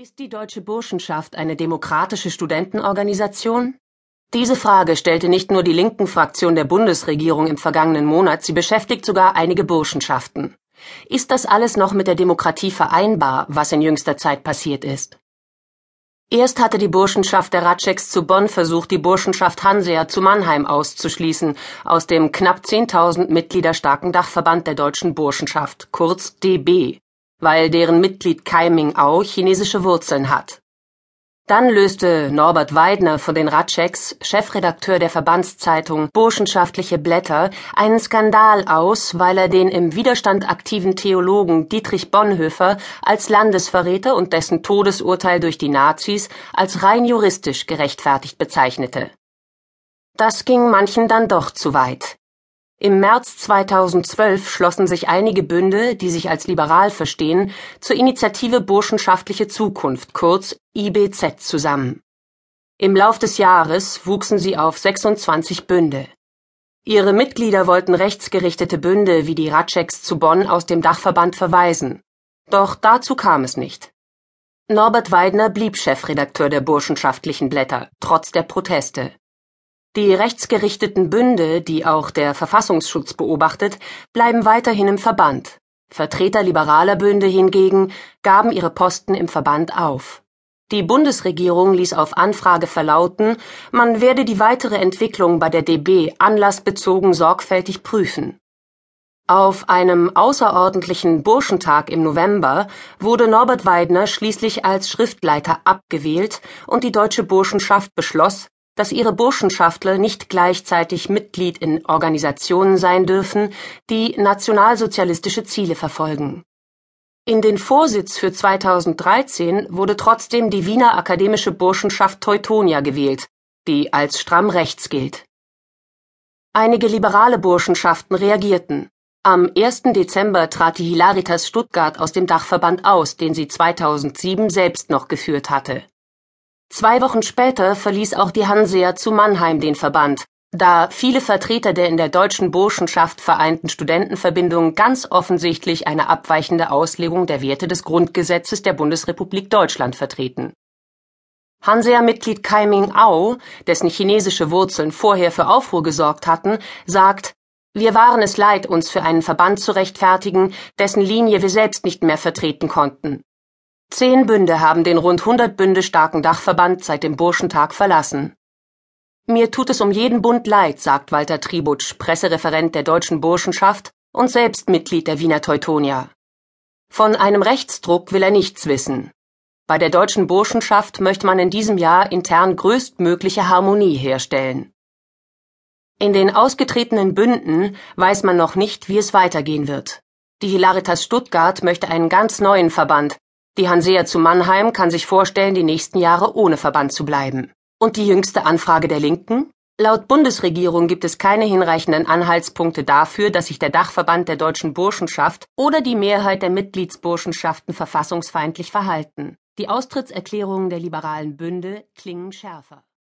Ist die Deutsche Burschenschaft eine demokratische Studentenorganisation? Diese Frage stellte nicht nur die linken Fraktion der Bundesregierung im vergangenen Monat, sie beschäftigt sogar einige Burschenschaften. Ist das alles noch mit der Demokratie vereinbar, was in jüngster Zeit passiert ist? Erst hatte die Burschenschaft der Ratscheks zu Bonn versucht, die Burschenschaft Hansea zu Mannheim auszuschließen, aus dem knapp 10.000 Mitglieder starken Dachverband der deutschen Burschenschaft, kurz DB weil deren Mitglied Kai Ming-au chinesische Wurzeln hat. Dann löste Norbert Weidner von den Ratscheks, Chefredakteur der Verbandszeitung Burschenschaftliche Blätter, einen Skandal aus, weil er den im Widerstand aktiven Theologen Dietrich Bonhoeffer als Landesverräter und dessen Todesurteil durch die Nazis als rein juristisch gerechtfertigt bezeichnete. Das ging manchen dann doch zu weit. Im März 2012 schlossen sich einige Bünde, die sich als liberal verstehen, zur Initiative Burschenschaftliche Zukunft, kurz IBZ, zusammen. Im Lauf des Jahres wuchsen sie auf 26 Bünde. Ihre Mitglieder wollten rechtsgerichtete Bünde wie die Ratscheks zu Bonn aus dem Dachverband verweisen. Doch dazu kam es nicht. Norbert Weidner blieb Chefredakteur der Burschenschaftlichen Blätter, trotz der Proteste. Die rechtsgerichteten Bünde, die auch der Verfassungsschutz beobachtet, bleiben weiterhin im Verband. Vertreter liberaler Bünde hingegen gaben ihre Posten im Verband auf. Die Bundesregierung ließ auf Anfrage verlauten, man werde die weitere Entwicklung bei der DB anlassbezogen sorgfältig prüfen. Auf einem außerordentlichen Burschentag im November wurde Norbert Weidner schließlich als Schriftleiter abgewählt und die Deutsche Burschenschaft beschloss, dass ihre Burschenschaftler nicht gleichzeitig Mitglied in Organisationen sein dürfen, die nationalsozialistische Ziele verfolgen. In den Vorsitz für 2013 wurde trotzdem die Wiener Akademische Burschenschaft Teutonia gewählt, die als stramm rechts gilt. Einige liberale Burschenschaften reagierten. Am 1. Dezember trat die Hilaritas Stuttgart aus dem Dachverband aus, den sie 2007 selbst noch geführt hatte. Zwei Wochen später verließ auch die Hansea zu Mannheim den Verband, da viele Vertreter der in der deutschen Burschenschaft vereinten Studentenverbindung ganz offensichtlich eine abweichende Auslegung der Werte des Grundgesetzes der Bundesrepublik Deutschland vertreten. Hansea-Mitglied Kai Ming-au, dessen chinesische Wurzeln vorher für Aufruhr gesorgt hatten, sagt, wir waren es leid, uns für einen Verband zu rechtfertigen, dessen Linie wir selbst nicht mehr vertreten konnten. Zehn Bünde haben den rund hundert Bünde starken Dachverband seit dem Burschentag verlassen. Mir tut es um jeden Bund leid, sagt Walter Tributsch, Pressereferent der Deutschen Burschenschaft und selbst Mitglied der Wiener Teutonia. Von einem Rechtsdruck will er nichts wissen. Bei der Deutschen Burschenschaft möchte man in diesem Jahr intern größtmögliche Harmonie herstellen. In den ausgetretenen Bünden weiß man noch nicht, wie es weitergehen wird. Die Hilaritas Stuttgart möchte einen ganz neuen Verband, die Hansea zu Mannheim kann sich vorstellen, die nächsten Jahre ohne Verband zu bleiben. Und die jüngste Anfrage der Linken? Laut Bundesregierung gibt es keine hinreichenden Anhaltspunkte dafür, dass sich der Dachverband der deutschen Burschenschaft oder die Mehrheit der Mitgliedsburschenschaften verfassungsfeindlich verhalten. Die Austrittserklärungen der liberalen Bünde klingen schärfer.